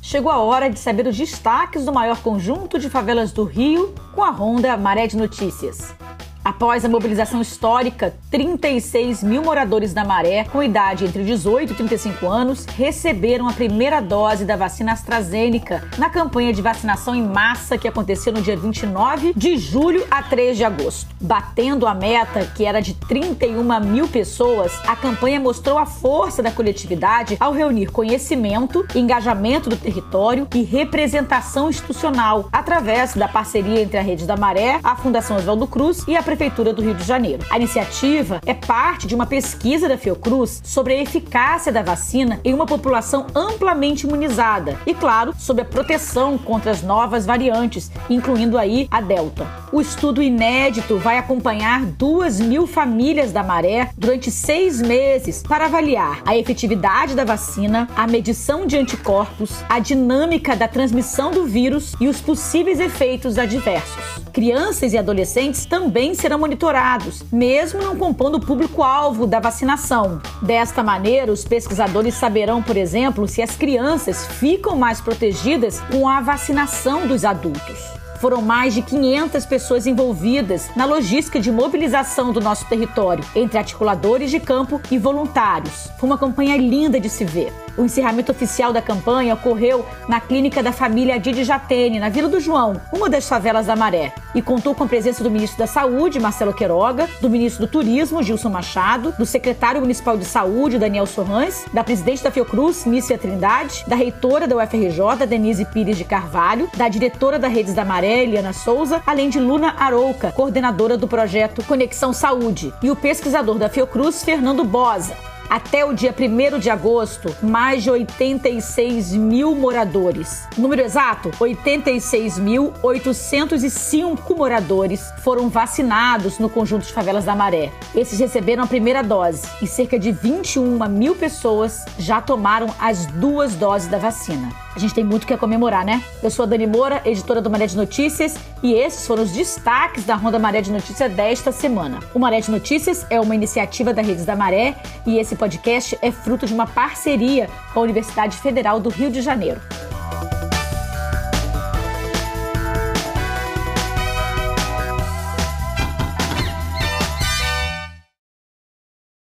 chegou a hora de saber os destaques do maior conjunto de favelas do Rio com a Ronda Maré de Notícias. Após a mobilização histórica, 36 mil moradores da Maré, com idade entre 18 e 35 anos, receberam a primeira dose da vacina AstraZeneca na campanha de vacinação em massa que aconteceu no dia 29 de julho a 3 de agosto. Batendo a meta, que era de 31 mil pessoas, a campanha mostrou a força da coletividade ao reunir conhecimento, engajamento do território e representação institucional, através da parceria entre a Rede da Maré, a Fundação Oswaldo Cruz e a Prefeitura do Rio de Janeiro. A iniciativa é parte de uma pesquisa da Fiocruz sobre a eficácia da vacina em uma população amplamente imunizada e, claro, sobre a proteção contra as novas variantes, incluindo aí a Delta. O estudo inédito vai acompanhar duas mil famílias da Maré durante seis meses para avaliar a efetividade da vacina, a medição de anticorpos, a dinâmica da transmissão do vírus e os possíveis efeitos adversos. Crianças e adolescentes também serão monitorados, mesmo não compondo o público-alvo da vacinação. Desta maneira, os pesquisadores saberão, por exemplo, se as crianças ficam mais protegidas com a vacinação dos adultos. Foram mais de 500 pessoas envolvidas na logística de mobilização do nosso território, entre articuladores de campo e voluntários. Foi uma campanha linda de se ver. O encerramento oficial da campanha ocorreu na clínica da família Didi Jatene, na Vila do João, uma das favelas da Maré, e contou com a presença do ministro da Saúde, Marcelo Queiroga, do ministro do Turismo, Gilson Machado, do secretário municipal de Saúde, Daniel Sorrães, da presidente da Fiocruz, Mícia Trindade, da reitora da UFRJ, Denise Pires de Carvalho, da diretora da Redes da Maré, Eliana Souza, além de Luna Arouca, coordenadora do projeto Conexão Saúde, e o pesquisador da Fiocruz, Fernando Bosa. Até o dia 1 de agosto, mais de 86 mil moradores. Número exato: 86.805 moradores foram vacinados no conjunto de favelas da Maré. Esses receberam a primeira dose e cerca de 21 mil pessoas já tomaram as duas doses da vacina. A gente tem muito que comemorar, né? Eu sou a Dani Moura, editora do Maré de Notícias, e esses foram os destaques da Ronda Maré de Notícias desta semana. O Maré de Notícias é uma iniciativa da Redes da Maré e esse podcast é fruto de uma parceria com a Universidade Federal do Rio de Janeiro.